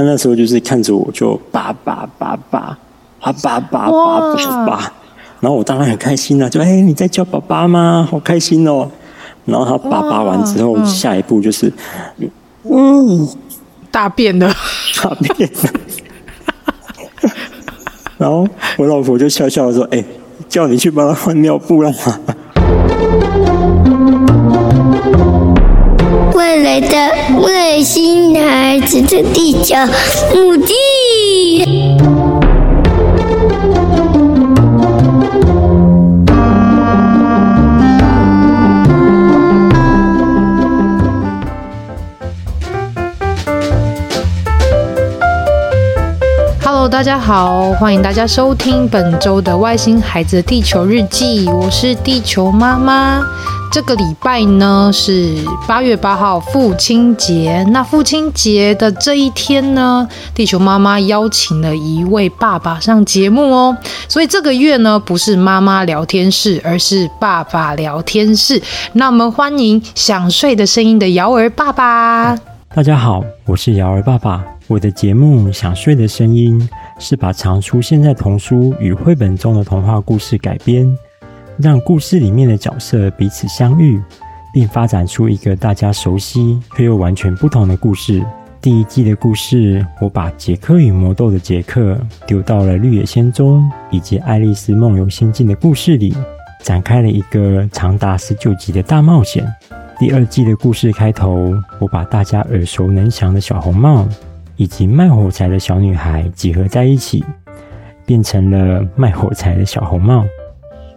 他那时候就是看着我就爸爸爸爸啊爸爸爸爸爸，然后我当然很开心啊，就哎、欸、你在叫爸爸吗？好开心哦。然后他爸爸完之后，下一步就是嗯大便了大便了。然后我老婆就笑笑的说：“哎、欸，叫你去帮他换尿布了。”外星孩子的地球母地。大家好，欢迎大家收听本周的《外星孩子地球日记》，我是地球妈妈。这个礼拜呢是八月八号父亲节，那父亲节的这一天呢，地球妈妈邀请了一位爸爸上节目哦。所以这个月呢不是妈妈聊天室，而是爸爸聊天室。那我们欢迎想睡的声音的尧儿爸爸。大家好，我是尧儿爸爸。我的节目《想睡的声音》。是把常出现在童书与绘本中的童话故事改编，让故事里面的角色彼此相遇，并发展出一个大家熟悉却又完全不同的故事。第一季的故事，我把杰克与魔豆的杰克丢到了绿野仙踪以及爱丽丝梦游仙境的故事里，展开了一个长达十九集的大冒险。第二季的故事开头，我把大家耳熟能详的小红帽。以及卖火柴的小女孩集合在一起，变成了卖火柴的小红帽。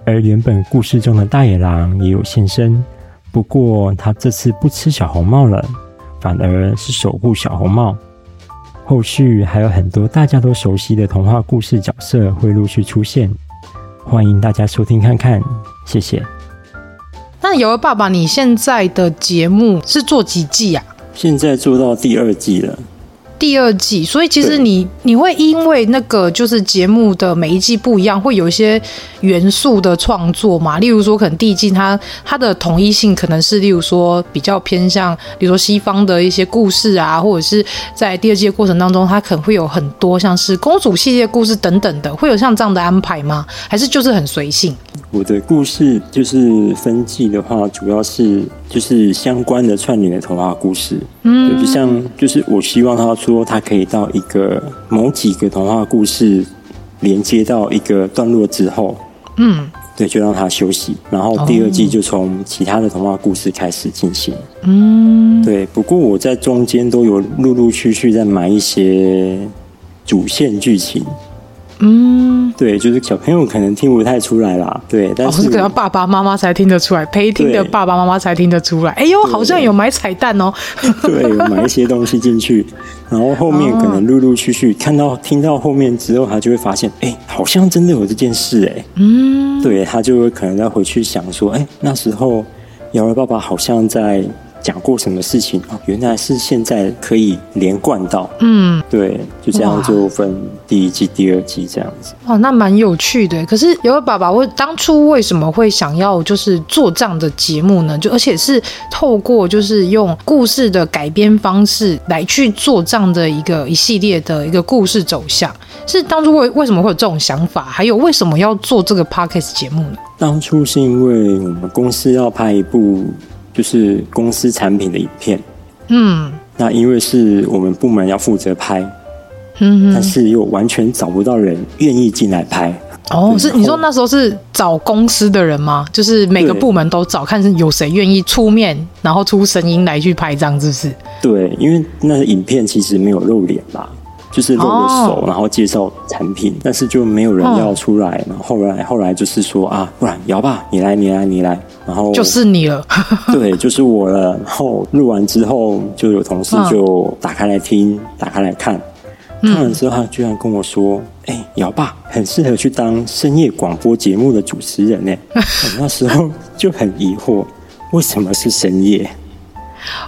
而原本故事中的大野狼也有现身，不过他这次不吃小红帽了，反而是守护小红帽。后续还有很多大家都熟悉的童话故事角色会陆续出现，欢迎大家收听看看，谢谢。那有了爸爸，你现在的节目是做几季啊？现在做到第二季了。第二季，所以其实你你会因为那个就是节目的每一季不一样，会有一些元素的创作嘛？例如说，可能第一季它它的统一性可能是，例如说比较偏向，比如说西方的一些故事啊，或者是在第二季的过程当中，它可能会有很多像是公主系列故事等等的，会有像这样的安排吗？还是就是很随性？我的故事就是分季的话，主要是就是相关的串联的童话故事，嗯，就像就是我希望他出。说他可以到一个某几个童话故事连接到一个段落之后，嗯，对，就让他休息，然后第二季就从其他的童话故事开始进行，嗯，对。不过我在中间都有陆陆续续在买一些主线剧情。嗯，对，就是小朋友可能听不太出来啦，对，但是，哦、可能爸爸妈妈才听得出来，陪听的爸爸妈妈才听得出来。哎呦，好像有买彩蛋哦，对，有买一些东西进去，然后后面可能陆陆续续看到、听到后面之后，他就会发现，哎，好像真的有这件事，哎，嗯，对，他就会可能要回去想说，哎，那时候瑶儿爸爸好像在。讲过什么事情哦？原来是现在可以连贯到，嗯，对，就这样就分第一季、第二季这样子。哦，那蛮有趣的。可是有位爸爸，我当初为什么会想要就是做这样的节目呢？就而且是透过就是用故事的改编方式来去做这样的一个一系列的一个故事走向，是当初为为什么会有这种想法？还有为什么要做这个 Podcast 节目呢？当初是因为我们公司要拍一部。就是公司产品的影片，嗯，那因为是我们部门要负责拍，嗯，但是又完全找不到人愿意进来拍。哦，是你说那时候是找公司的人吗？就是每个部门都找，看是有谁愿意出面，然后出声音来去拍这样，是不是？对，因为那个影片其实没有露脸吧。就是露着手，哦、然后介绍产品，但是就没有人要出来。哦、然后后来后来就是说啊，不然尧爸，你来，你来，你来。然后就是你了，对，就是我了。然后录完之后，就有同事就打开来听，嗯、打开来看。看完之后，他居然跟我说：“哎、欸，尧爸很适合去当深夜广播节目的主持人呢。”那时候就很疑惑，为什么是深夜？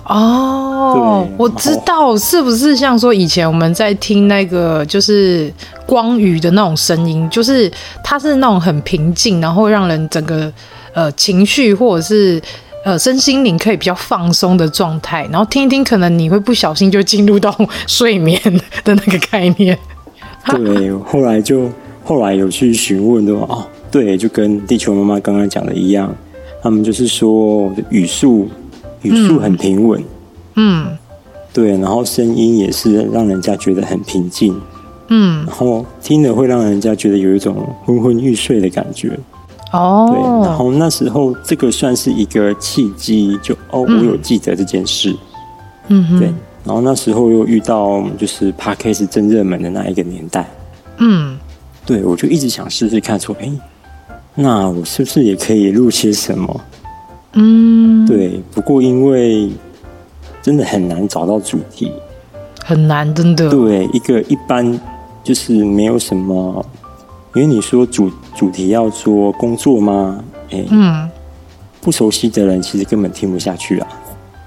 哦，我知道，是不是像说以前我们在听那个就是光禹的那种声音，就是它是那种很平静，然后让人整个呃情绪或者是呃身心灵可以比较放松的状态，然后听一听，可能你会不小心就进入到 睡眠的那个概念。对，后来就后来有去询问的哦，对，就跟地球妈妈刚刚讲的一样，他们就是说语速语速很平稳，嗯，对，然后声音也是让人家觉得很平静，嗯，然后听了会让人家觉得有一种昏昏欲睡的感觉。哦，对，然后那时候这个算是一个契机，就哦，我有记得这件事，嗯哼，对，然后那时候又遇到就是 Podcast 正热门的那一个年代，嗯，对，我就一直想试试看，说，哎，那我是不是也可以录些什么？嗯，对，不过因为真的很难找到主题，很难，真的，对，一个一般就是没有什么。因为你说主主题要说工作吗？哎，嗯，不熟悉的人其实根本听不下去啊。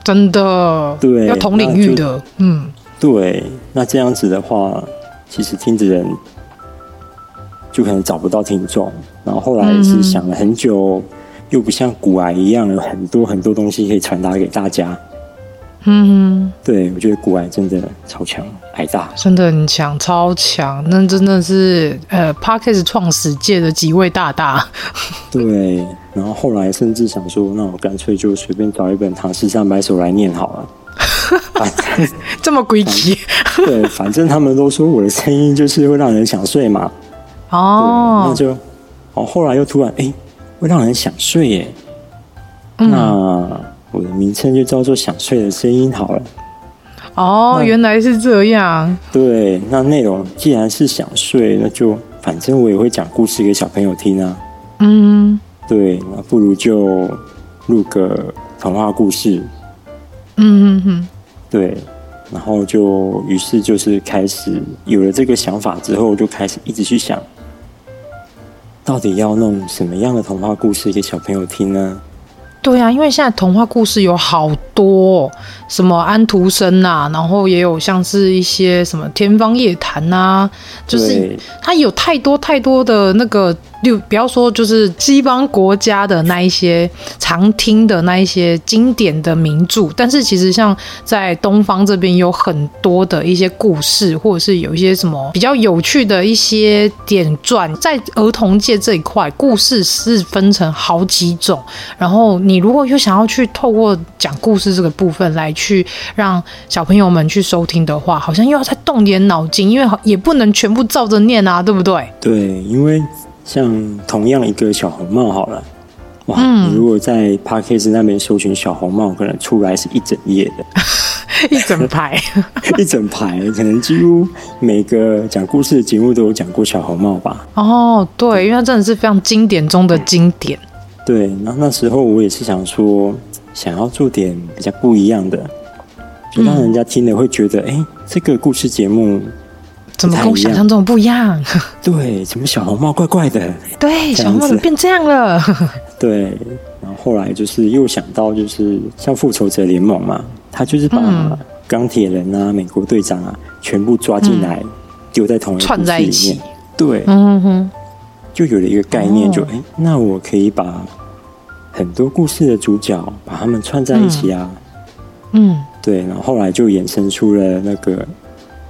真的，对，要同领域的，嗯，对，那这样子的话，其实听的人就可能找不到听众。然后后来也是想了很久，嗯、又不像古癌一样有很多很多东西可以传达给大家。嗯，对，我觉得古癌真的超强，癌大真的很强，超强，那真的是呃 p a r k e s 创始界的几位大大。对，然后后来甚至想说，那我干脆就随便找一本《唐诗三百首》来念好了。这么诡异？对，反正他们都说我的声音就是会让人想睡嘛。哦，那就哦，后来又突然哎，会让人想睡耶。嗯、那。我的名称就叫做“想睡的声音”好了。哦，原来是这样。对，那内容既然是想睡，那就反正我也会讲故事给小朋友听啊。嗯，对，那不如就录个童话故事。嗯哼哼。对，然后就于是就是开始有了这个想法之后，就开始一直去想，到底要弄什么样的童话故事给小朋友听呢？对呀、啊，因为现在童话故事有好多，什么安徒生啊，然后也有像是一些什么天方夜谭啊，就是它有太多太多的那个。就不要说，就是西方国家的那一些常听的那一些经典的名著，但是其实像在东方这边有很多的一些故事，或者是有一些什么比较有趣的一些点传，在儿童界这一块，故事是分成好几种。然后你如果又想要去透过讲故事这个部分来去让小朋友们去收听的话，好像又要再动点脑筋，因为也不能全部照着念啊，对不对？对，因为。像同样一个小红帽好了，哇！嗯、你如果在 Parkes 那边搜寻小红帽，可能出来是一整页的，一整排，一整排，可能几乎每个讲故事的节目都有讲过小红帽吧？哦，对，因为它真的是非常经典中的经典。对，那那时候我也是想说，想要做点比较不一样的，就让人家听了会觉得，哎、嗯，这个故事节目。怎么跟我想象中不一样？对，怎么小红帽怪怪的？对，小红帽怎么变这样了？对，然后后来就是又想到，就是像复仇者联盟嘛，他就是把钢铁人啊、美国队长啊全部抓进来，丢在同一个串在一起。对，嗯哼，就有了一个概念，就哎，那我可以把很多故事的主角把他们串在一起啊。嗯，对，然后后来就衍生出了那个。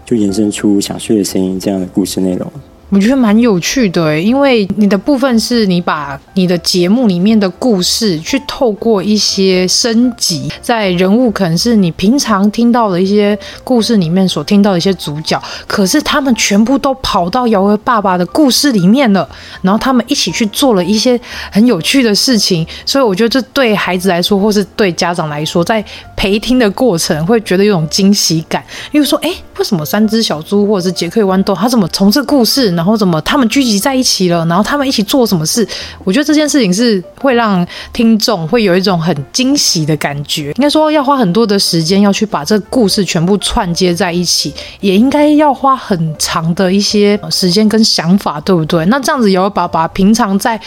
就延伸出想睡的声音这样的故事内容。我觉得蛮有趣的，因为你的部分是你把你的节目里面的故事去透过一些升级，在人物可能是你平常听到的一些故事里面所听到的一些主角，可是他们全部都跑到尧儿爸爸的故事里面了，然后他们一起去做了一些很有趣的事情，所以我觉得这对孩子来说，或是对家长来说，在陪听的过程会觉得有种惊喜感，因为说，哎，为什么三只小猪或者是杰克豌豆，他怎么从这故事？然后怎么他们聚集在一起了？然后他们一起做什么事？我觉得这件事情是会让听众会有一种很惊喜的感觉。应该说要花很多的时间要去把这故事全部串接在一起，也应该要花很长的一些时间跟想法，对不对？那这样子，尧儿爸爸平常在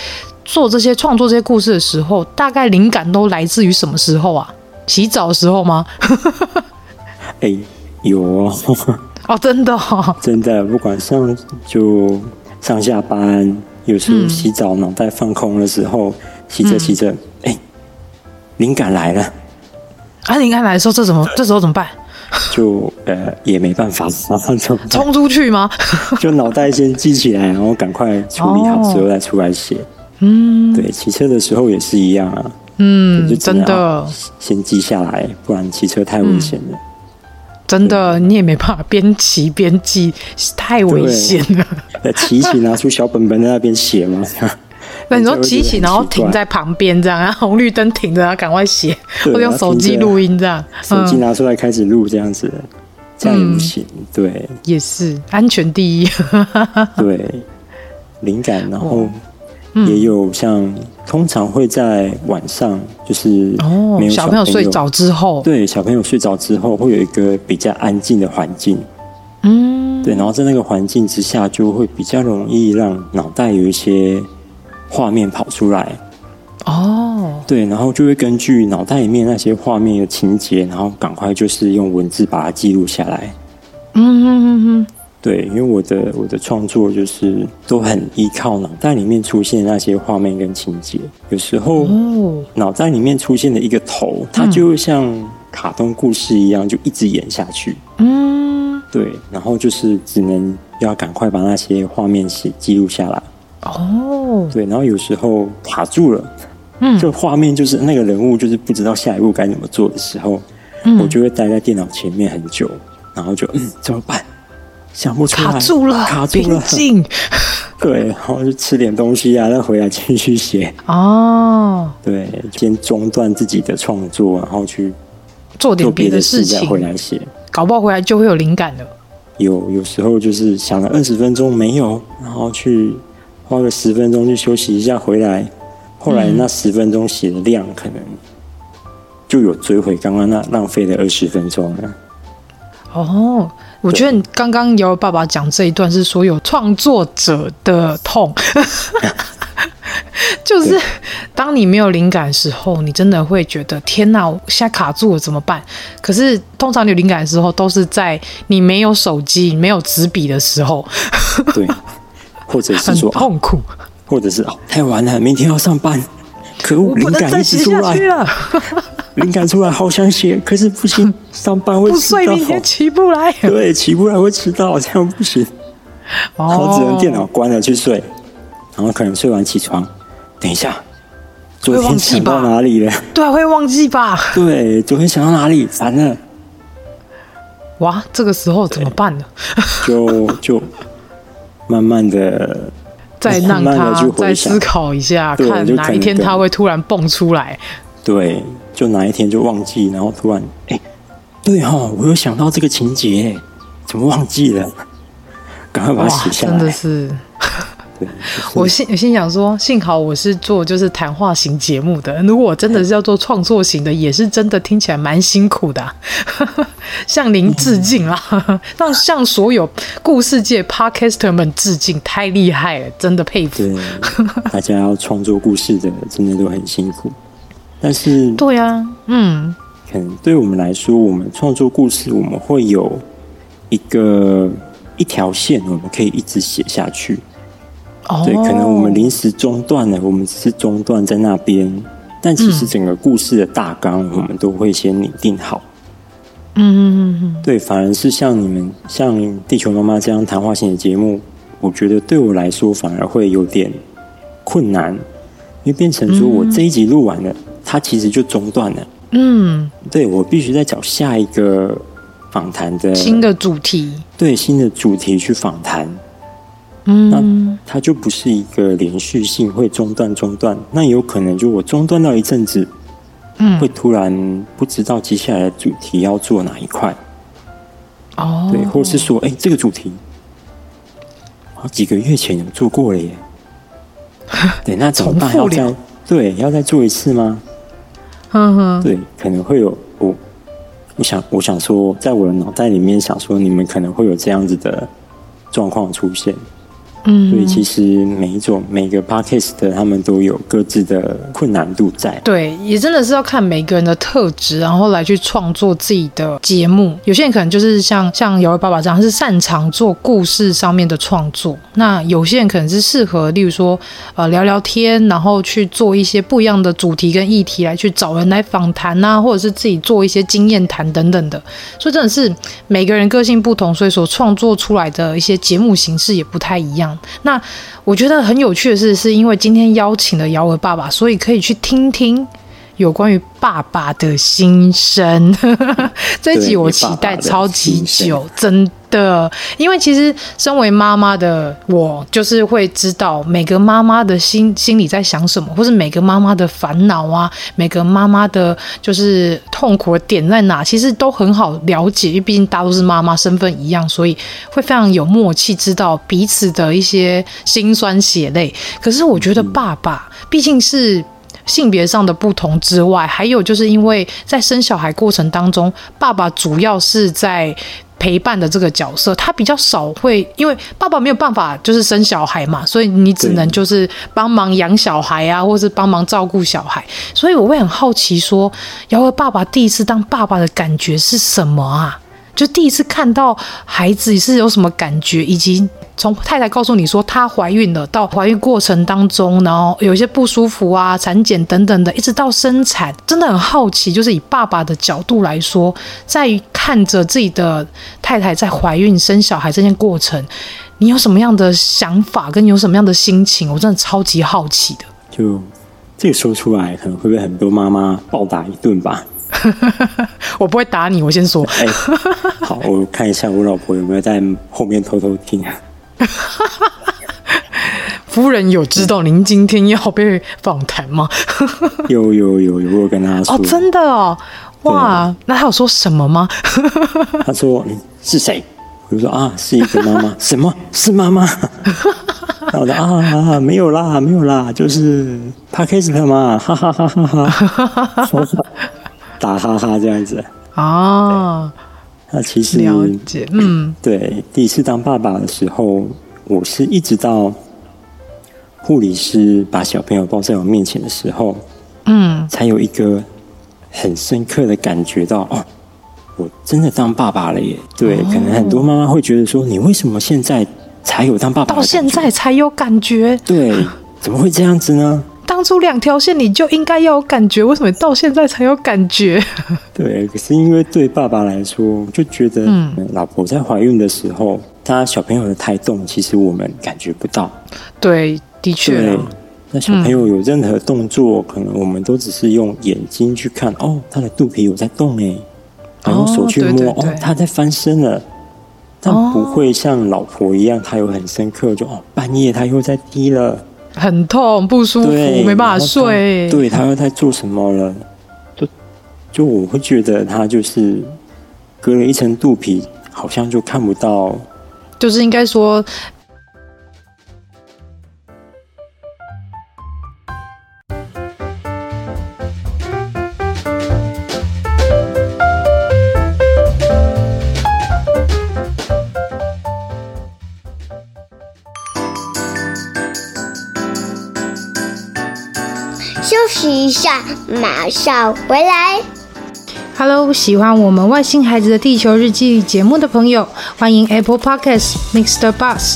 做这些创作这些故事的时候，大概灵感都来自于什么时候啊？洗澡的时候吗？哎、欸，有哦。哦，真的、哦，真的，不管上就上下班，有时候洗澡脑袋放空的时候，洗着洗着，哎、灵感来了。啊，灵感来的时候，这怎么？这时候怎么办？就呃也没办法，然后就冲出去吗？就脑袋先记起来，然后赶快处理好之后再出来写。嗯，对，骑车的时候也是一样啊。嗯，就真的先记下来，不然骑车太危险了。真的，你也没办法边骑边记，太危险了。骑起拿出小本本在那边写嘛。那你说骑起，然后停在旁边这样，然后红绿灯停着，然后赶快写，或者用手机录音这样。手机拿出来开始录这样子，这样也不行。对，也是安全第一。对，灵感，然后也有像通常会在晚上，就是没有小朋友睡着之后，对，小朋友睡着之后会有一个比较安静的环境。嗯，对，然后在那个环境之下，就会比较容易让脑袋有一些。画面跑出来，哦，对，然后就会根据脑袋里面那些画面的情节，然后赶快就是用文字把它记录下来。嗯嗯嗯嗯，对，因为我的我的创作就是都很依靠脑袋里面出现的那些画面跟情节。有时候，脑袋里面出现的一个头，它就会像卡通故事一样，就一直演下去。嗯，对，然后就是只能要赶快把那些画面写记录下来。哦，对，然后有时候卡住了，嗯，就画面就是那个人物就是不知道下一步该怎么做的时候，嗯，我就会待在电脑前面很久，然后就嗯怎么办？想不出来，卡住了，卡住了，对，然后就吃点东西啊，再回来继续写。哦，对，先中断自己的创作，然后去做点别的事情，再回来写，搞不好回来就会有灵感了。有有时候就是想了二十分钟没有，然后去。花个十分钟去休息一下，回来，后来那十分钟写的量可能就有追回刚刚那浪费的二十分钟了。哦，我觉得你刚刚瑶爸爸讲这一段是所有创作者的痛，就是当你没有灵感的时候，你真的会觉得天哪，我现在卡住了怎么办？可是通常你有灵感的时候，都是在你没有手机、没有纸笔的时候。对。或者是说痛苦，或者是哦，太晚了，明天要上班，可恶，灵感一直出来，灵感出来，好想写，可是不行，上班会迟到，不睡明天起不来，对，起不来会迟到，这样不行，然后只能电脑关了去睡，然后可能睡完起床，等一下，昨天想到哪里了？对，会忘记吧？对，昨天想到哪里？烦了，哇，这个时候怎么办呢？就就。慢慢的，再让他再思考一下，看哪一天他会突然蹦出来。对，就哪一天就忘记，然后突然，哎，对哈，我有想到这个情节，怎么忘记了？赶快把它写下来。真的是。我心我心想说，幸好我是做就是谈话型节目的，如果我真的是要做创作型的，也是真的听起来蛮辛苦的，啊。向您致敬啦，让向所有故事界 Podcaster 们致敬，太厉害了，真的佩服。大家要创作故事的，真的都很辛苦。但是，对啊，嗯，可能对我们来说，我们创作故事，我们会有一个一条线，我们可以一直写下去。对，可能我们临时中断了，我们只是中断在那边，但其实整个故事的大纲，我们都会先拟定好。嗯嗯嗯嗯，对，反而是像你们像地球妈妈这样谈话型的节目，我觉得对我来说反而会有点困难，因为变成说我这一集录完了，它其实就中断了。嗯，对，我必须再找下一个访谈的新的主题，对，新的主题去访谈。嗯，那它就不是一个连续性，会中断中断。那有可能就我中断到一阵子，嗯，会突然不知道接下来的主题要做哪一块。哦，对，或是说，哎，这个主题好几个月前有做过了耶。对，那怎么办？要再对，要再做一次吗？哼哼，对，可能会有我，我想，我想说，在我的脑袋里面想说，你们可能会有这样子的状况出现。嗯，所以其实每一种每个 podcast 的他们都有各自的困难度在。对，也真的是要看每个人的特质，然后来去创作自己的节目。有些人可能就是像像尧儿爸爸这样，是擅长做故事上面的创作。那有些人可能是适合，例如说呃聊聊天，然后去做一些不一样的主题跟议题来去找人来访谈啊，或者是自己做一些经验谈等等的。所以真的是每个人个性不同，所以所创作出来的一些节目形式也不太一样。那我觉得很有趣的是，是因为今天邀请了姚儿爸爸，所以可以去听听有关于爸爸的心声。这一集我期待超级久，真的，因为其实身为妈妈的我，就是会知道每个妈妈的心心里在想什么，或是每个妈妈的烦恼啊，每个妈妈的就是痛苦的点在哪，其实都很好了解，因为毕竟大家都是妈妈，身份一样，所以会非常有默契，知道彼此的一些辛酸血泪。可是我觉得爸爸毕竟是。性别上的不同之外，还有就是因为在生小孩过程当中，爸爸主要是在陪伴的这个角色，他比较少会，因为爸爸没有办法就是生小孩嘛，所以你只能就是帮忙养小孩啊，或是帮忙照顾小孩。所以我会很好奇说，尧儿爸爸第一次当爸爸的感觉是什么啊？就第一次看到孩子是有什么感觉，以及从太太告诉你说她怀孕了，到怀孕过程当中，然后有一些不舒服啊、产检等等的，一直到生产，真的很好奇。就是以爸爸的角度来说，在看着自己的太太在怀孕生小孩这件过程，你有什么样的想法，跟有什么样的心情？我真的超级好奇的。就这个说出来，可能会被很多妈妈暴打一顿吧。我不会打你，我先说。欸、好，我看一下我老婆有没有在后面偷偷听。夫人有知道您今天要被访谈吗？有有有有，我跟她说。哦，真的哦，哇，那她有说什么吗？她说是谁？我就说啊，是一个妈妈。什么？是妈妈？然后我说啊，没有啦，没有啦，就是 Podcast 嘛，哈哈哈哈哈哈。打哈哈这样子哦，那其实了解，嗯，对，第一次当爸爸的时候，我是一直到护理师把小朋友抱在我面前的时候，嗯，才有一个很深刻的感觉到，哦，我真的当爸爸了耶。对，哦，可能很多妈妈会觉得说，你为什么现在才有当爸爸？到现在才有感觉？对，怎么会这样子呢？当初两条线你就应该要有感觉，为什么到现在才有感觉？对，可是因为对爸爸来说，就觉得，嗯，老婆在怀孕的时候，她小朋友的胎动，其实我们感觉不到。对，的确。对，那小朋友有任何动作，嗯，可能我们都只是用眼睛去看，哦，他的肚皮有在动诶，然后用手去摸，哦，他在翻身了，但不会像老婆一样，他有很深刻，就哦，半夜他又在滴了。很痛不舒服，没办法睡。对，他又在做什么了？就就我会觉得他就是隔了一层肚皮，好像就看不到。就是应该说。下，马上回来。Hello，喜欢我们外星孩子的地球日记节目的朋友，欢迎 Apple Podcasts Mr. Bus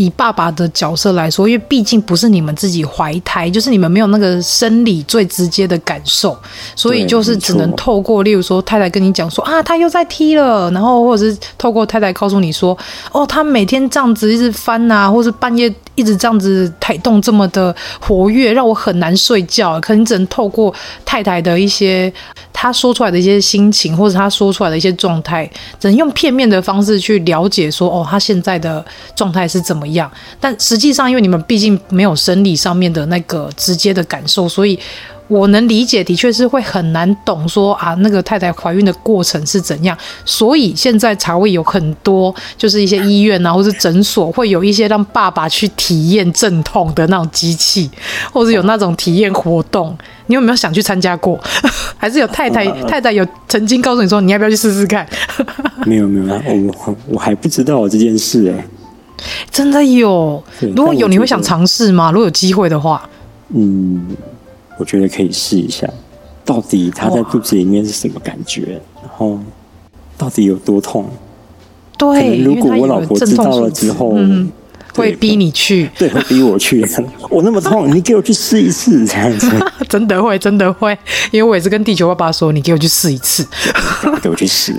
以爸爸的角色来说，因为毕竟不是你们自己怀胎，就是你们没有那个生理最直接的感受，所以就是只能透过，例如说太太跟你讲说啊，他又在踢了，然后或者是透过太太告诉你说，哦，他每天这样子一直翻啊，或是半夜一直这样子抬动这么的活跃，让我很难睡觉。可能只能透过太太的一些她说出来的一些心情，或者她说出来的一些状态，只能用片面的方式去了解说，哦，她现在的状态是。怎么样？但实际上，因为你们毕竟没有生理上面的那个直接的感受，所以我能理解，的确是会很难懂说啊，那个太太怀孕的过程是怎样。所以现在才会有很多，就是一些医院啊，或是诊所，会有一些让爸爸去体验阵痛的那种机器，或者有那种体验活动。你有没有想去参加过？还是有太太太太有曾经告诉你说，你要不要去试试看？没有没有，我我还不知道这件事哎、欸。真的有？如果有，你会想尝试吗？如果有机会的话，嗯，我觉得可以试一下，到底他在肚子里面是什么感觉，然后到底有多痛？对，如果我老婆知道了之后，嗯，会逼你去，对，会逼我去。我那么痛，你给我去试一次，这样子，真的会，真的会，因为我也是跟地球爸爸说，你给我去试一次，给我去试。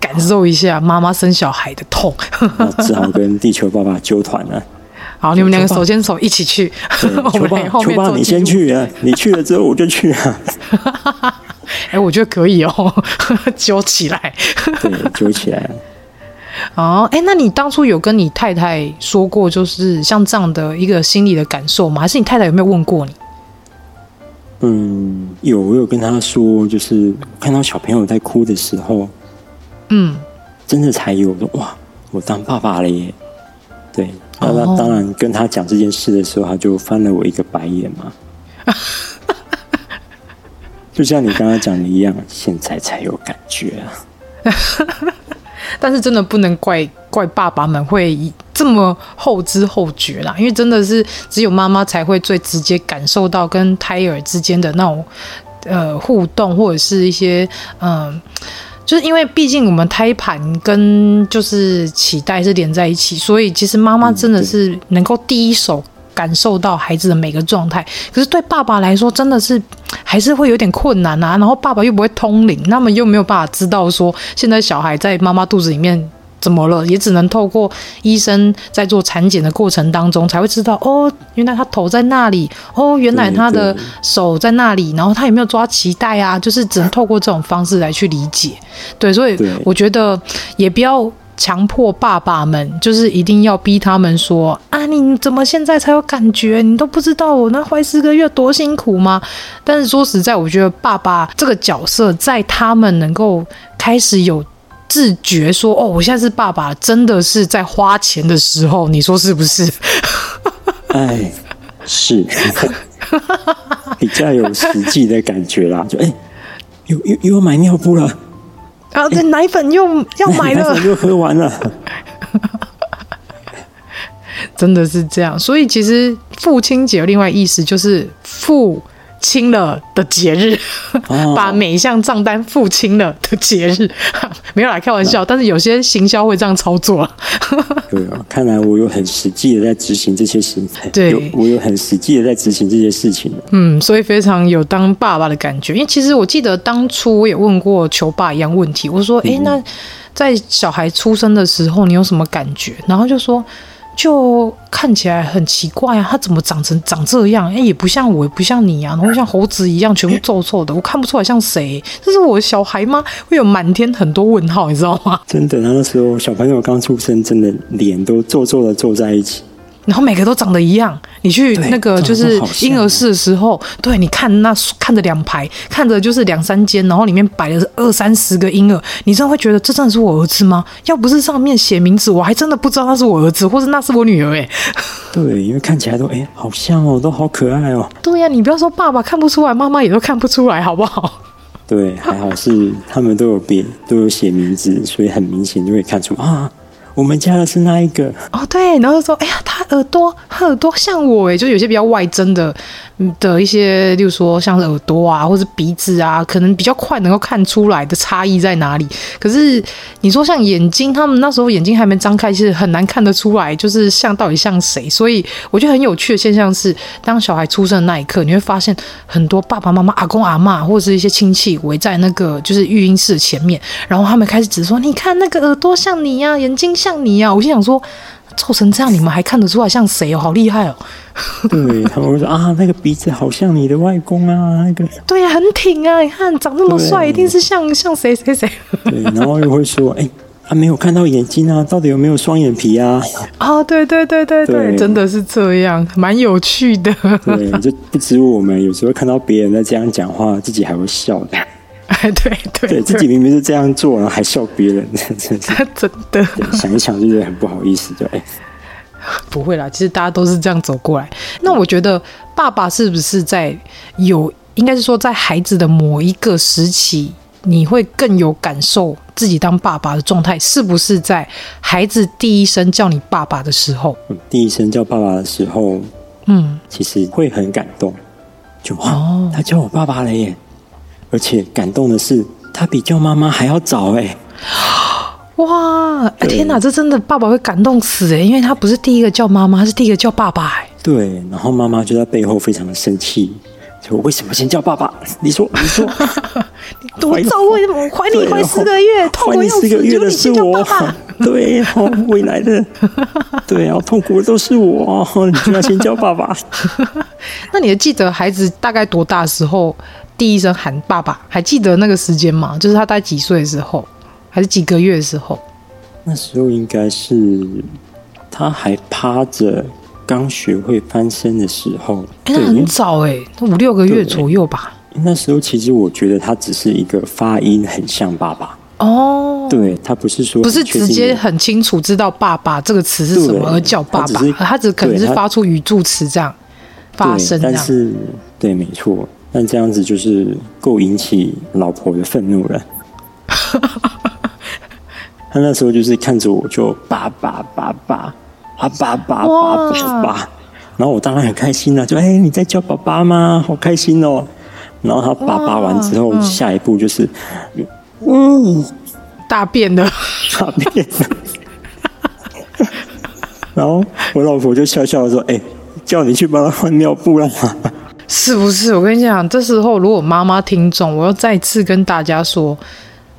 感受一下妈妈生小孩的痛，只好跟地球爸爸纠团了。好，你们两个手牵手一起去。我们后面，球爸你先去啊！你去了之后我就去啊。哎，我觉得可以哦，揪起来。对，揪起来。哦，哎，那你当初有跟你太太说过，就是像这样的一个心理的感受吗？还是你太太有没有问过你？嗯，有，我有跟她说，就是看到小朋友在哭的时候。嗯，真的才有的哇！我当爸爸了耶。对，那、哦、当然跟他讲这件事的时候，他就翻了我一个白眼嘛。就像你刚刚讲的一样，现在才有感觉啊。但是真的不能怪怪爸爸们会这么后知后觉啦，因为真的是只有妈妈才会最直接感受到跟胎儿之间的那种呃互动，或者是一些嗯。呃就是因为毕竟我们胎盘跟就是脐带是连在一起，所以其实妈妈真的是能够第一手感受到孩子的每个状态。可是对爸爸来说，真的是还是会有点困难啊。然后爸爸又不会通灵，那么又没有办法知道说现在小孩在妈妈肚子里面。怎么了？也只能透过医生在做产检的过程当中，才会知道哦，原来他头在那里，哦，原来他的手在那里，然后他有没有抓脐带啊？就是只能透过这种方式来去理解。对，所以我觉得也不要强迫爸爸们，就是一定要逼他们说啊，你怎么现在才有感觉？你都不知道我那怀四个月多辛苦吗？但是说实在，我觉得爸爸这个角色，在他们能够开始有。自觉说：“哦，我现在是爸爸，真的是在花钱的时候，你说是不是？”哎，是，比较有实际的感觉啦。就哎，又又又要买尿布了，啊，这奶粉又要买了，又喝完了，真的是这样。所以其实父亲节有另外意思就是父。清了的节日，把每一项账单付清了的节日，没有来开玩笑，但是有些行销会这样操作。对啊，看来我有很实际的在执行这些事情。对，我有很实际的在执行这些事情。嗯，所以非常有当爸爸的感觉。因为其实我记得当初我也问过球爸一样问题，我说：“哎、欸，那在小孩出生的时候，你有什么感觉？”然后就说。就看起来很奇怪啊，他怎么长成长这样？哎，也不像我，也不像你啊，然后 像猴子一样，全部皱皱的，我看不出来像谁。这是我的小孩吗？会有满天很多问号，你知道吗？真的，那时候小朋友刚出生，真的脸都皱皱的皱在一起。然后每个都长得一样，你去那个就是婴儿室的时候，对，你看那看着两排，看着就是两三间，然后里面摆了二三十个婴儿，你真的会觉得这真的是我儿子吗？要不是上面写名字，我还真的不知道那是我儿子，或是那是我女儿哎。对，因为看起来都哎好像哦，都好可爱哦。对呀、啊，你不要说爸爸看不出来，妈妈也都看不出来，好不好？对，还好是他们都有别都有写名字，所以很明显就会看出啊。我们家的是那一个。哦，对，然后就说，哎呀，他耳朵，他耳朵像我哎，就有些比较外增的的一些，例如说像耳朵啊，或者鼻子啊，可能比较快能够看出来的差异在哪里。可是你说像眼睛，他们那时候眼睛还没张开，其实很难看得出来，就是像到底像谁。所以我觉得很有趣的现象是，当小孩出生的那一刻，你会发现很多爸爸妈妈、阿公阿嬷或者是一些亲戚围在那个就是育婴室前面，然后他们开始指说：“你看那个耳朵像你呀、眼睛像你呀、啊。”我心想说。凑成这样，你们还看得出来像谁哦？好厉害哦！对，他们会说啊，那个鼻子好像你的外公啊，那个对呀、啊，很挺啊，你看长那么帅，一定是像像谁谁谁。对，然后又会说，哎，他没有看到眼睛啊，到底有没有双眼皮啊？啊，对对对对对，对真的是这样，蛮有趣的。对，就不止我们，有时候看到别人在这样讲话，自己还会笑的。哎，对对，对自己明明是这样做，然后还笑别人，真的，真的想一想就觉得很不好意思，对。不会啦，其实大家都是这样走过来。那我觉得爸爸是不是在有，应该是说在孩子的某一个时期，你会更有感受自己当爸爸的状态，是不是在孩子第一声叫你爸爸的时候？第一声叫爸爸的时候，嗯，其实会很感动，就哦，他叫我爸爸了耶。而且感动的是，他比叫妈妈还要早哎！哇，天哪，这真的爸爸会感动死哎！因为他不是第一个叫妈妈，他是第一个叫爸爸哎。对，然后妈妈就在背后非常的生气，就为什么先叫爸爸？你说，你说，多早为什么怀你怀四个月，痛苦要死，就你先叫爸爸。对，哦，未来的，对啊，痛苦的都是我，你就要先叫爸爸。那你还记得孩子大概多大时候？第一声喊爸爸，还记得那个时间吗？就是他大概几岁的时候，还是几个月的时候？那时候应该是他还趴着，刚学会翻身的时候。欸、那很早哎、欸，五六个月左右吧。那时候其实我觉得他只是一个发音很像爸爸哦。对，他不是说不是直接很清楚知道“爸爸”这个词是什么而叫爸爸，他只，他只可能是发出语助词这样发声。但是对，没错。但这样子就是够引起老婆的愤怒了。他那时候就是看着我就爸爸爸爸啊爸爸爸爸爸，然后我当然很开心了，就哎，你在叫爸爸吗？好开心哦。然后他爸爸完之后，下一步就是嗯，大便了，大便了。然后我老婆就笑笑的说：“哎，叫你去帮他换尿布了。”是不是？我跟你讲，这时候如果妈妈听众，我要再次跟大家说，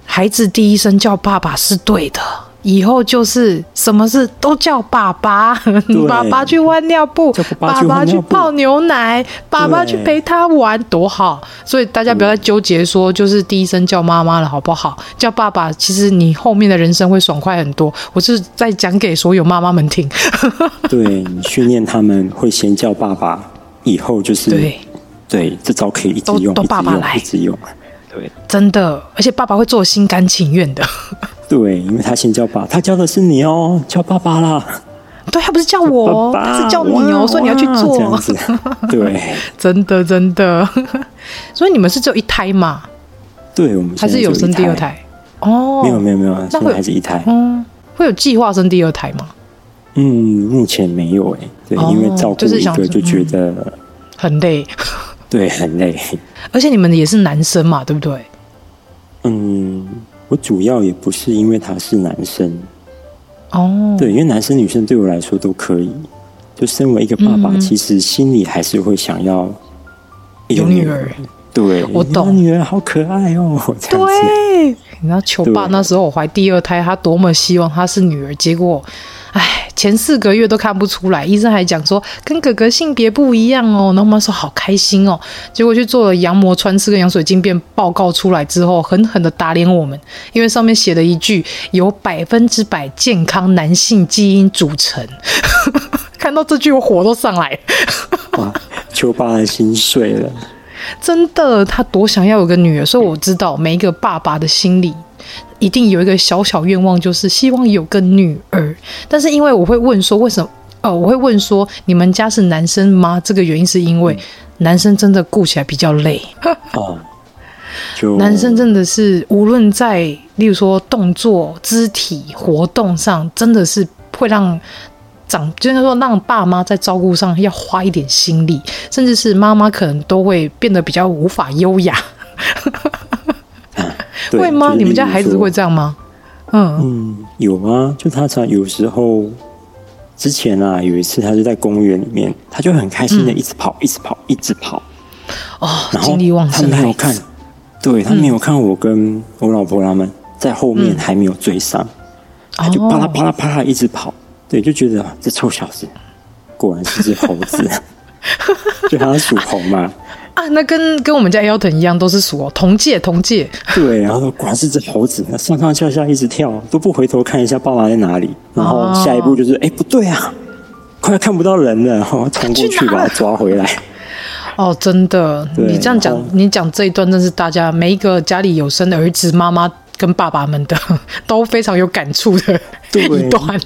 孩子第一声叫爸爸是对的，以后就是什么事都叫爸爸，爸爸去换尿布，爸爸去泡牛奶，爸爸去陪他玩，多好！所以大家不要再纠结说，就是第一声叫妈妈了，好不好？叫爸爸，其实你后面的人生会爽快很多。我是在讲给所有妈妈们听，对，你训练他们会先叫爸爸。以后就是对，对，这招可以一直用，都爸爸来，一直用，对，真的，而且爸爸会做心甘情愿的。对，因为他先叫爸，他叫的是你哦，叫爸爸啦。对，他不是叫我，爸爸他是叫你哦，说你要去做。这样子，对，真 的真的。所以你们是只有一胎吗？对，我们还是有生第二胎。哦，没有没有没有，那会还是一胎。嗯，会有计划生第二胎吗？嗯，目前没有哎，对，哦、因为照顾一个就觉得、嗯、很累，对，很累。而且你们也是男生嘛，对不对？嗯，我主要也不是因为他是男生哦，对，因为男生女生对我来说都可以。就身为一个爸爸，嗯、其实心里还是会想要有女儿。对，我懂，女儿好可爱哦。对，你知道球爸那时候我怀第二胎，他多么希望她是女儿，结果。哎，前四个月都看不出来，医生还讲说跟哥哥性别不一样哦。然后妈妈说好开心哦，结果去做了羊膜穿刺跟羊水晶片报告出来之后，狠狠的打脸我们，因为上面写了一句由百分之百健康男性基因组成。看到这句我火都上来，哇，球爸的心碎了，真的，他多想要有个女儿，所以我知道每一个爸爸的心里。一定有一个小小愿望，就是希望有个女儿。但是因为我会问说，为什么？哦，我会问说，你们家是男生吗？这个原因是因为男生真的顾起来比较累。哦，就男生真的是无论在例如说动作、肢体活动上，真的是会让长，就是说让爸妈在照顾上要花一点心力，甚至是妈妈可能都会变得比较无法优雅。会吗？你们家孩子会这样吗？嗯嗯，有啊？就他常有时候，之前啊，有一次他就在公园里面，他就很开心的一直跑，嗯、一直跑，一直跑。哦，精力旺盛。他没有看，对他没有看我跟我老婆他们在后面还没有追上，嗯、他就啪啦啪啦啪啦一直跑。对，就觉得这臭小子果然是只猴子，就他属猴嘛。啊，那跟跟我们家 Elton 一样，都是属同届同届。对，然后果然是只猴子，上上下下一直跳，都不回头看一下爸妈在哪里。然后下一步就是，哎、哦，不对啊，快看不到人了，然后冲过去 把它抓回来。哦，真的，你这样讲，你讲这一段，真是大家每一个家里有生的儿子、妈妈跟爸爸们的都非常有感触的一段。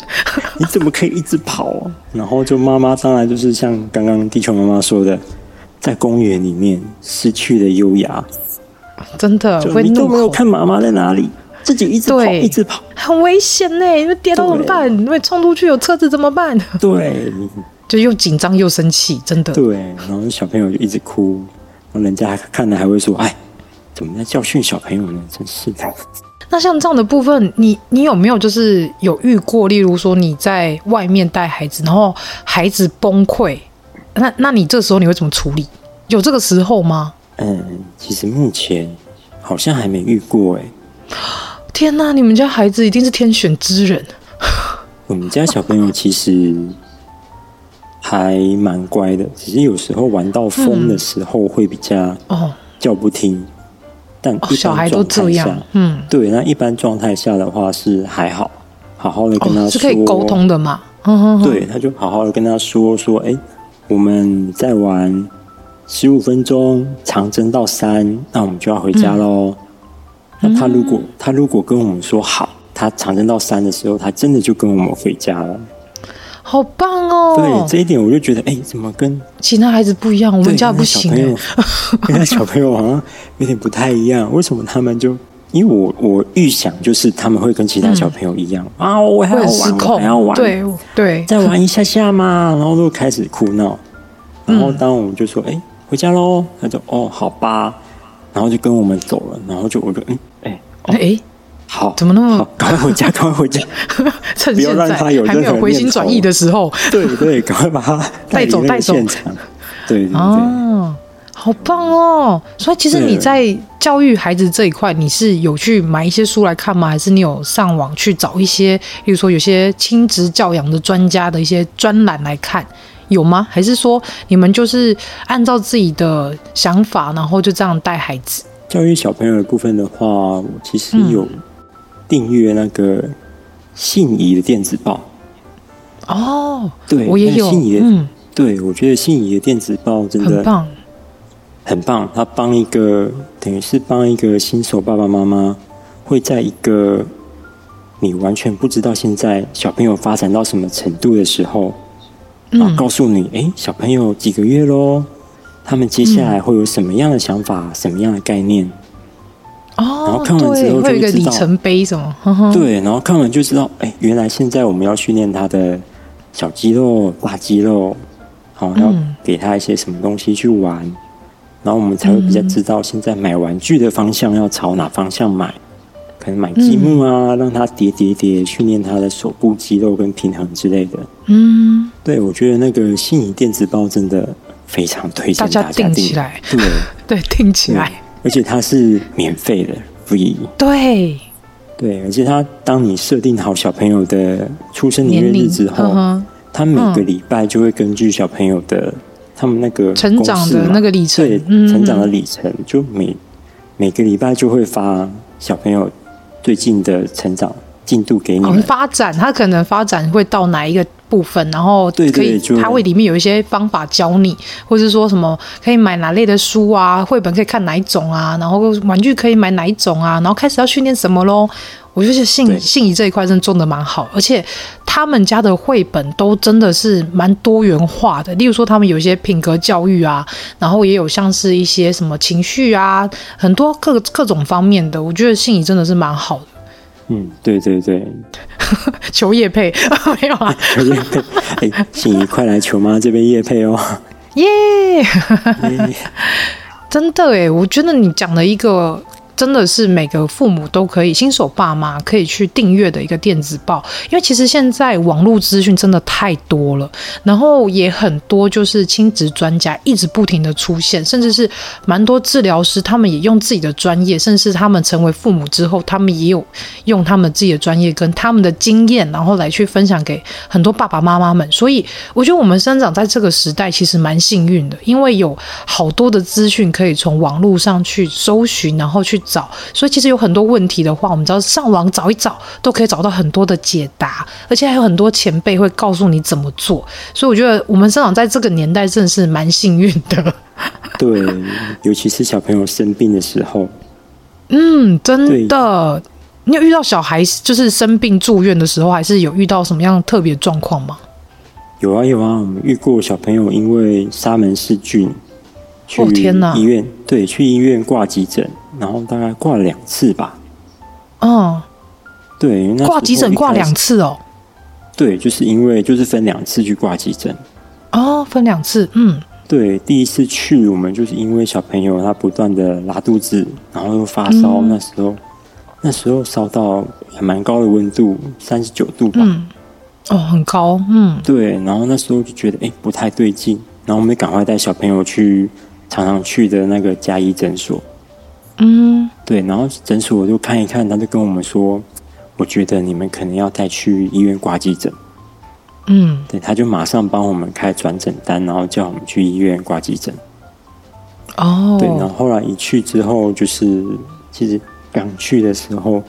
你怎么可以一直跑？然后就妈妈，当然就是像刚刚地球妈妈说的。在公园里面失去了优雅，真的，你都没有看妈妈在哪里，自己一直跑，一直跑，很危险呢！因为跌倒怎么办？因为冲出去有车子怎么办？对，就又紧张又生气，真的。对，然后小朋友就一直哭，然后人家看了还会说：“哎，怎么在教训小朋友呢？”真是的。那像这样的部分，你你有没有就是有遇过？例如说你在外面带孩子，然后孩子崩溃。那那你这时候你会怎么处理？有这个时候吗？嗯，其实目前好像还没遇过哎。天哪，你们家孩子一定是天选之人。我们家小朋友其实还蛮乖的，只是有时候玩到疯的时候会比较哦叫不听。嗯、但一小孩都这样，嗯，对。那一般状态下的话是还好，好好的跟他说，哦、是可以沟通的嘛。嗯哼，哼，对，他就好好的跟他说说，哎。我们再玩十五分钟，长征到三，那我们就要回家喽。嗯、那他如果他如果跟我们说好，他长征到三的时候，他真的就跟我们回家了。好棒哦！对这一点，我就觉得，哎，怎么跟其他孩子不一样？我们家不行，跟他 小朋友好像有点不太一样。为什么他们就？因为我我预想就是他们会跟其他小朋友一样、嗯、啊，我还要玩，我还要玩，对对，再玩一下下嘛，然后就开始哭闹。然后当我们就说：“哎、嗯，回家喽！”他就：“哦，好吧。”然后就跟我们走了。然后就我就嗯，哎哎，好，怎么那么好？赶快回家，赶快回家，趁现在还没有回心转意的时候，对对，赶快把他带走带走。对对对。哦好棒哦！所以其实你在教育孩子这一块，你是有去买一些书来看吗？还是你有上网去找一些，比如说有些亲职教养的专家的一些专栏来看，有吗？还是说你们就是按照自己的想法，然后就这样带孩子？教育小朋友的部分的话，我其实有订阅那个信宜的电子报。哦，对，我也有。信宜的，嗯，对，我觉得信宜的电子报真的很棒。很棒，他帮一个等于是帮一个新手爸爸妈妈，会在一个你完全不知道现在小朋友发展到什么程度的时候，然后告诉你，哎、小朋友几个月喽，他们接下来会有什么样的想法，嗯、什么样的概念？哦，然后看完之后就知道，里程碑什么？呵呵对，然后看完就知道，哎、欸，原来现在我们要训练他的小肌肉、大肌肉，好，要给他一些什么东西去玩。然后我们才会比较知道，现在买玩具的方向要朝哪方向买，可能买积木啊，嗯、让他叠叠叠，训练他的手部肌肉跟平衡之类的。嗯，对，我觉得那个信谊电子报真的非常推荐大家订起来。对 对，订起来。而且它是免费的，free。对对，而且它当你设定好小朋友的出生年月日之后，它每个礼拜就会根据小朋友的。他们那个成长的那个里程，对，成长的里程，就每每个礼拜就会发小朋友最近的成长进度给你们。发展，他可能发展会到哪一个部分，然后可以，对对，他会里面有一些方法教你，或是说什么可以买哪类的书啊，绘本可以看哪一种啊，然后玩具可以买哪一种啊，然后开始要训练什么喽。我觉得信信宜这一块真的做得蛮好，而且他们家的绘本都真的是蛮多元化的。例如说，他们有一些品格教育啊，然后也有像是一些什么情绪啊，很多各各种方面的。我觉得信宜真的是蛮好的。嗯，对对对，求叶配没有啊？求业配，哎，信宜快来求妈这边叶配哦！耶、yeah! 真的哎，我觉得你讲了一个。真的是每个父母都可以，新手爸妈可以去订阅的一个电子报，因为其实现在网络资讯真的太多了，然后也很多就是亲子专家一直不停的出现，甚至是蛮多治疗师，他们也用自己的专业，甚至他们成为父母之后，他们也有用他们自己的专业跟他们的经验，然后来去分享给很多爸爸妈妈们。所以我觉得我们生长在这个时代其实蛮幸运的，因为有好多的资讯可以从网络上去搜寻，然后去。找，所以其实有很多问题的话，我们只要上网找一找，都可以找到很多的解答，而且还有很多前辈会告诉你怎么做。所以我觉得我们生长在这个年代，真的是蛮幸运的。对，尤其是小朋友生病的时候。嗯，真的。你有遇到小孩就是生病住院的时候，还是有遇到什么样特别状况吗？有啊有啊，我们遇过小朋友因为沙门氏菌。去天哪！医院对，去医院挂急诊，然后大概挂了两次吧。哦，对，挂急诊挂两次哦。对，就是因为就是分两次去挂急诊。哦，分两次，嗯，对，第一次去我们就是因为小朋友他不断的拉肚子，然后又发烧，嗯、那时候那时候烧到还蛮高的温度，三十九度吧。嗯。哦，很高，嗯，对，然后那时候就觉得哎不太对劲，然后我们赶快带小朋友去。常常去的那个加医诊所，嗯，对，然后诊所我就看一看，他就跟我们说，我觉得你们可能要带去医院挂急诊，嗯，对，他就马上帮我们开转诊单，然后叫我们去医院挂急诊。哦，对，然后后来一去之后，就是其实刚去的时候，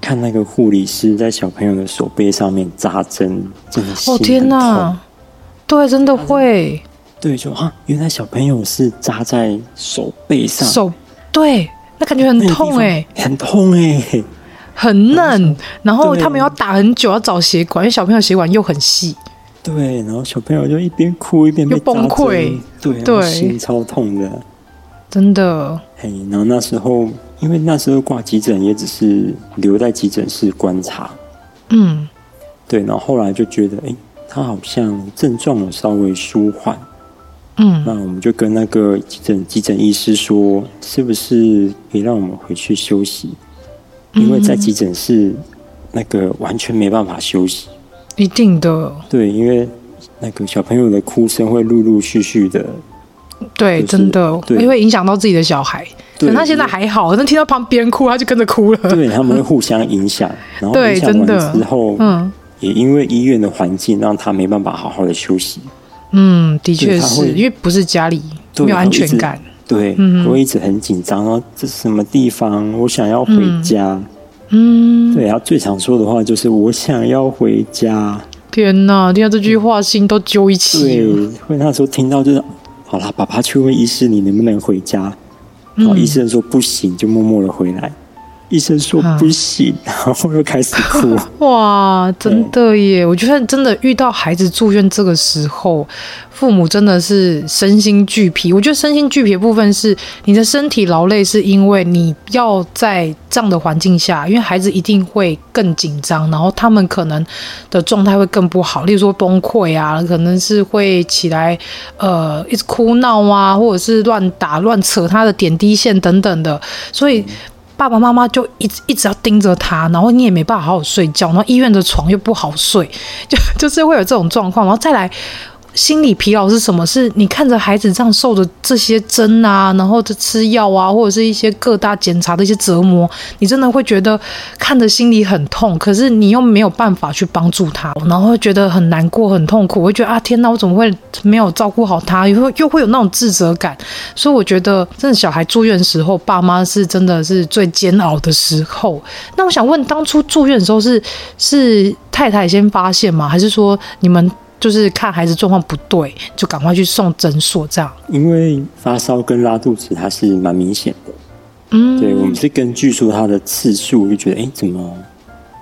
看那个护理师在小朋友的手背上面扎针，真的心很痛。哦天哪，对，真的会。对，就啊，原来小朋友是扎在手背上，手对，那感觉很痛哎，很痛哎，很嫩。然后他们要打很久，要找血管，因为小朋友血管又很细。对，然后小朋友就一边哭一边被崩溃，对对，心超痛的，真的。嘿，然后那时候，因为那时候挂急诊也只是留在急诊室观察，嗯，对，然后后来就觉得，哎，他好像症状有稍微舒缓。嗯，那我们就跟那个急诊急诊医师说，是不是可以让我们回去休息？因为在急诊室那个完全没办法休息。一定的。对，因为那个小朋友的哭声会陆陆续续的。对，就是、真的，也会影响到自己的小孩。对，他现在还好，但听到旁边哭，他就跟着哭了。对，他们会互相影响，然后影响完之后，嗯，也因为医院的环境让他没办法好好的休息。嗯，的确是因为不是家里没有安全感，对，嗯、我一直很紧张哦，这是什么地方？我想要回家。嗯，对，他最常说的话就是我想要回家。天哪，听到这句话心都揪一起。对，会那时候听到就是，好啦，爸爸去问医师你能不能回家，然后医生说不行，就默默的回来。医生说不行，啊、然后又开始哭。哇，真的耶！我觉得真的遇到孩子住院这个时候，父母真的是身心俱疲。我觉得身心俱疲的部分是你的身体劳累，是因为你要在这样的环境下，因为孩子一定会更紧张，然后他们可能的状态会更不好，例如说崩溃啊，可能是会起来呃一直哭闹啊，或者是乱打乱扯他的点滴线等等的，所以。爸爸妈妈就一直一直要盯着他，然后你也没办法好好睡觉，然后医院的床又不好睡，就 就是会有这种状况，然后再来。心理疲劳是什么？是你看着孩子这样受着这些针啊，然后就吃药啊，或者是一些各大检查的一些折磨，你真的会觉得看着心里很痛，可是你又没有办法去帮助他，然后会觉得很难过、很痛苦，我会觉得啊，天哪，我怎么会没有照顾好他？又会又会有那种自责感，所以我觉得，真的小孩住院时候，爸妈是真的是最煎熬的时候。那我想问，当初住院的时候是是太太先发现吗？还是说你们？就是看孩子状况不对，就赶快去送诊所这样。因为发烧跟拉肚子，它是蛮明显的。嗯，对，我们是根据说他的次数，就觉得哎，怎么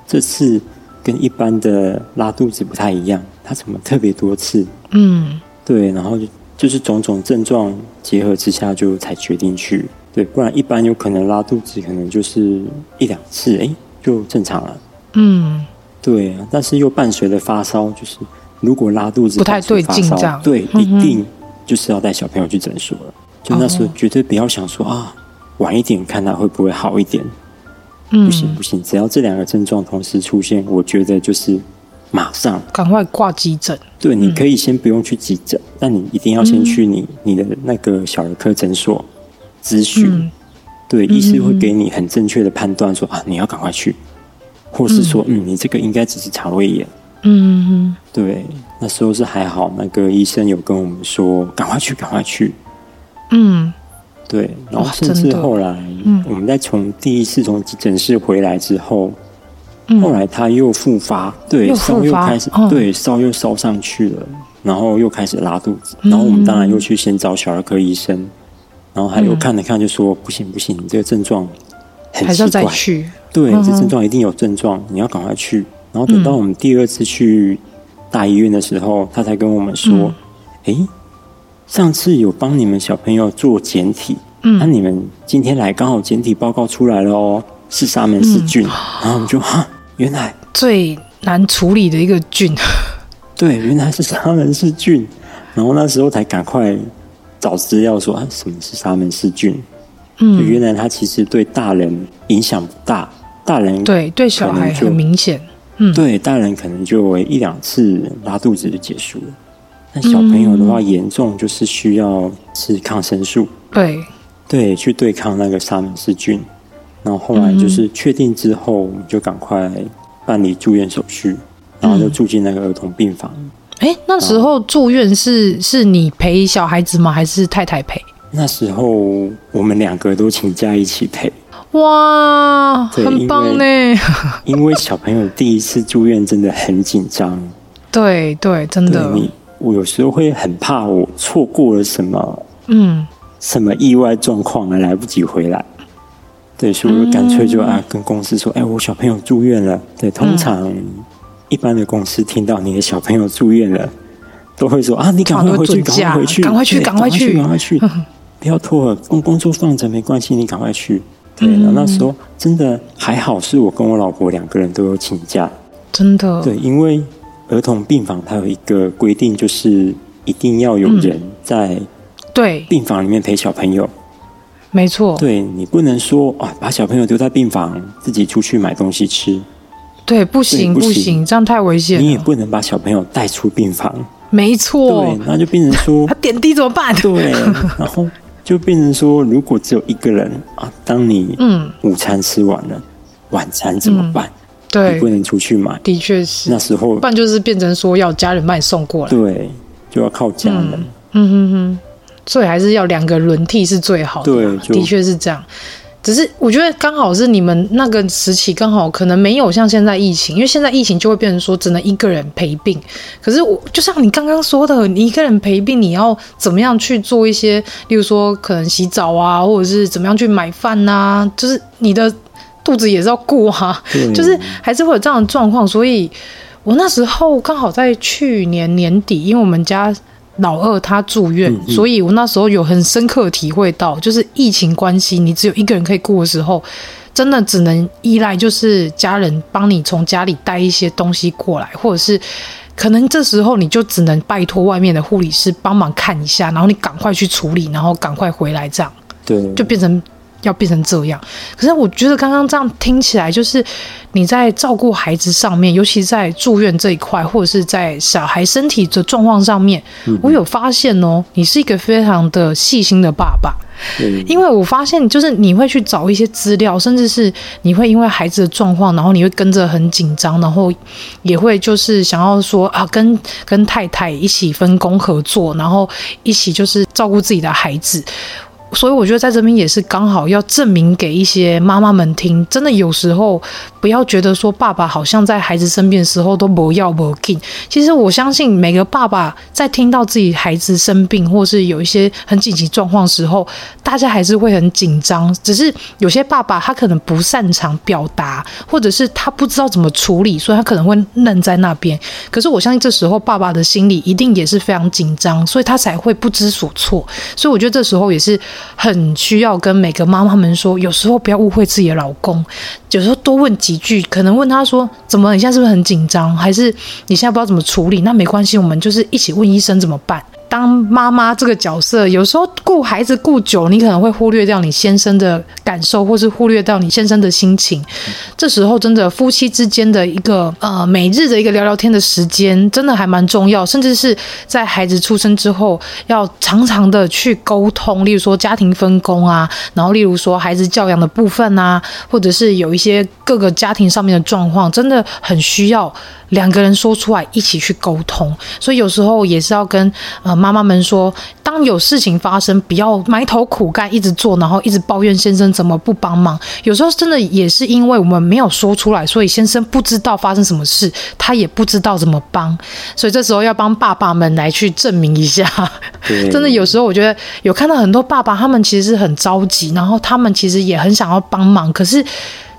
这次跟一般的拉肚子不太一样，它怎么特别多次？嗯，对，然后就就是种种症状结合之下，就才决定去。对，不然一般有可能拉肚子，可能就是一两次，哎，就正常了。嗯，对，但是又伴随着发烧，就是如果拉肚子不太对劲，这样对，一定就是要带小朋友去诊所了。就那时候绝对不要想说啊，晚一点看他会不会好一点。嗯，不行不行，只要这两个症状同时出现，我觉得就是马上赶快挂急诊。对，你可以先不用去急诊，但你一定要先去你你的那个小儿科诊所。咨询，嗯、对，医师会给你很正确的判断说，啊，你要赶快去，或是说，嗯，嗯，你这个应该只是肠胃炎。嗯哼，对，那时候是还好，那个医生有跟我们说，赶快去，赶快去。嗯，对，然后甚至后来，嗯、我们在从第一次从急诊室回来之后，嗯、后来他又复发，对，烧又开始，哦、对，烧又烧上去了，然后又开始拉肚子，然后我们当然又去先找小儿科医生。然后还有看了看，就说、嗯、不行不行，你这个症状很奇怪，还是要再去。对，嗯、这症状一定有症状，你要赶快去。然后等到我们第二次去大医院的时候，嗯、他才跟我们说：“哎、嗯，上次有帮你们小朋友做检体，那、嗯啊、你们今天来刚好检体报告出来了哦，是沙门氏菌。嗯”然后我们就哈，原来最难处理的一个菌，对，原来是沙门氏菌。然后那时候才赶快。找资料说啊，什么是沙门氏菌？嗯，原来它其实对大人影响不大，大人对对小孩很明显，嗯，对大人可能就一两次拉肚子就结束了。那小朋友的话，严重就是需要吃抗生素，对对，去对抗那个沙门氏菌。然后后来就是确定之后，我们就赶快办理住院手续，然后就住进那个儿童病房。哎，那时候住院是是你陪小孩子吗？还是太太陪？那时候我们两个都请假一起陪。哇，很棒呢！因为小朋友第一次住院真的很紧张。对对，真的。你我有时候会很怕我错过了什么，嗯，什么意外状况而来不及回来。对，所以我干脆就啊跟公司说，哎，我小朋友住院了。对，通常。嗯一般的公司听到你的小朋友住院了，都会说啊，你赶快回去，赶快回去，赶快去，赶快去，赶快去，不要拖了，工工作放着没关系，你赶快去。对，然后那时候真的还好，是我跟我老婆两个人都有请假，真的。对，因为儿童病房它有一个规定，就是一定要有人在对病房里面陪小朋友，没错。对，你不能说啊，把小朋友丢在病房，自己出去买东西吃。对，不行不行，不行，这样太危险。你也不能把小朋友带出病房。没错。对，那就变成说 他点滴怎么办？对，然后就变成说，如果只有一个人啊，当你嗯午餐吃完了，嗯、晚餐怎么办？对，你不能出去买。的确是。那时候，不然就是变成说要家人帮你送过来。对，就要靠家人。嗯嗯哼哼，所以还是要两个轮替是最好的。对，的确是这样。只是我觉得刚好是你们那个时期刚好可能没有像现在疫情，因为现在疫情就会变成说只能一个人陪病。可是我就像你刚刚说的，你一个人陪病，你要怎么样去做一些，例如说可能洗澡啊，或者是怎么样去买饭啊，就是你的肚子也是要顾啊，对 就是还是会有这样的状况。所以我那时候刚好在去年年底，因为我们家。老二他住院，嗯嗯、所以我那时候有很深刻体会到，就是疫情关系，你只有一个人可以顾的时候，真的只能依赖就是家人帮你从家里带一些东西过来，或者是可能这时候你就只能拜托外面的护理师帮忙看一下，然后你赶快去处理，然后赶快回来，这样对，就变成。要变成这样，可是我觉得刚刚这样听起来，就是你在照顾孩子上面，尤其在住院这一块，或者是在小孩身体的状况上面，嗯、我有发现哦，你是一个非常的细心的爸爸。嗯、因为我发现，就是你会去找一些资料，甚至是你会因为孩子的状况，然后你会跟着很紧张，然后也会就是想要说啊，跟跟太太一起分工合作，然后一起就是照顾自己的孩子。所以我觉得在这边也是刚好要证明给一些妈妈们听，真的有时候不要觉得说爸爸好像在孩子生病的时候都不要不紧。其实我相信每个爸爸在听到自己孩子生病或是有一些很紧急状况时候，大家还是会很紧张。只是有些爸爸他可能不擅长表达，或者是他不知道怎么处理，所以他可能会愣在那边。可是我相信这时候爸爸的心里一定也是非常紧张，所以他才会不知所措。所以我觉得这时候也是。很需要跟每个妈妈们说，有时候不要误会自己的老公，有时候多问几句，可能问他说：“怎么？你现在是不是很紧张？还是你现在不知道怎么处理？”那没关系，我们就是一起问医生怎么办。当妈妈这个角色，有时候顾孩子顾久，你可能会忽略掉你先生的感受，或是忽略掉你先生的心情。这时候，真的夫妻之间的一个呃每日的一个聊聊天的时间，真的还蛮重要。甚至是在孩子出生之后，要常常的去沟通，例如说家庭分工啊，然后例如说孩子教养的部分啊，或者是有一些各个家庭上面的状况，真的很需要。两个人说出来，一起去沟通，所以有时候也是要跟呃妈妈们说，当有事情发生，不要埋头苦干，一直做，然后一直抱怨先生怎么不帮忙。有时候真的也是因为我们没有说出来，所以先生不知道发生什么事，他也不知道怎么帮。所以这时候要帮爸爸们来去证明一下。真的有时候我觉得有看到很多爸爸，他们其实是很着急，然后他们其实也很想要帮忙，可是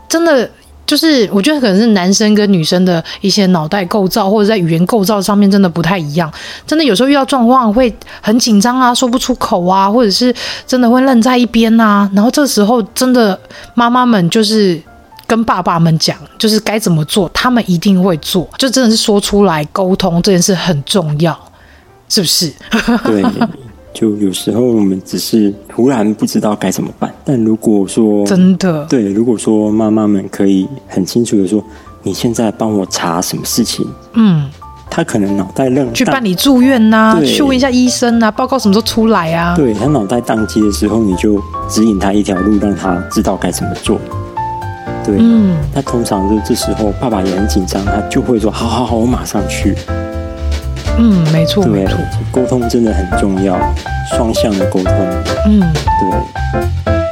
真的。就是我觉得可能是男生跟女生的一些脑袋构造，或者在语言构造上面真的不太一样。真的有时候遇到状况会很紧张啊，说不出口啊，或者是真的会愣在一边啊。然后这时候真的妈妈们就是跟爸爸们讲，就是该怎么做，他们一定会做。就真的是说出来沟通这件事很重要，是不是？对。就有时候我们只是突然不知道该怎么办，但如果说真的对，如果说妈妈们可以很清楚的说，你现在帮我查什么事情，嗯，他可能脑袋愣，去办理住院呐、啊，去问一下医生啊，报告什么时候出来啊？对，他脑袋宕机的时候，你就指引他一条路，让他知道该怎么做。对，嗯，那通常就这时候爸爸也很紧张，他就会说，好好好，我马上去。嗯，没错，对，没错，沟通真的很重要，双向的沟通。嗯，对。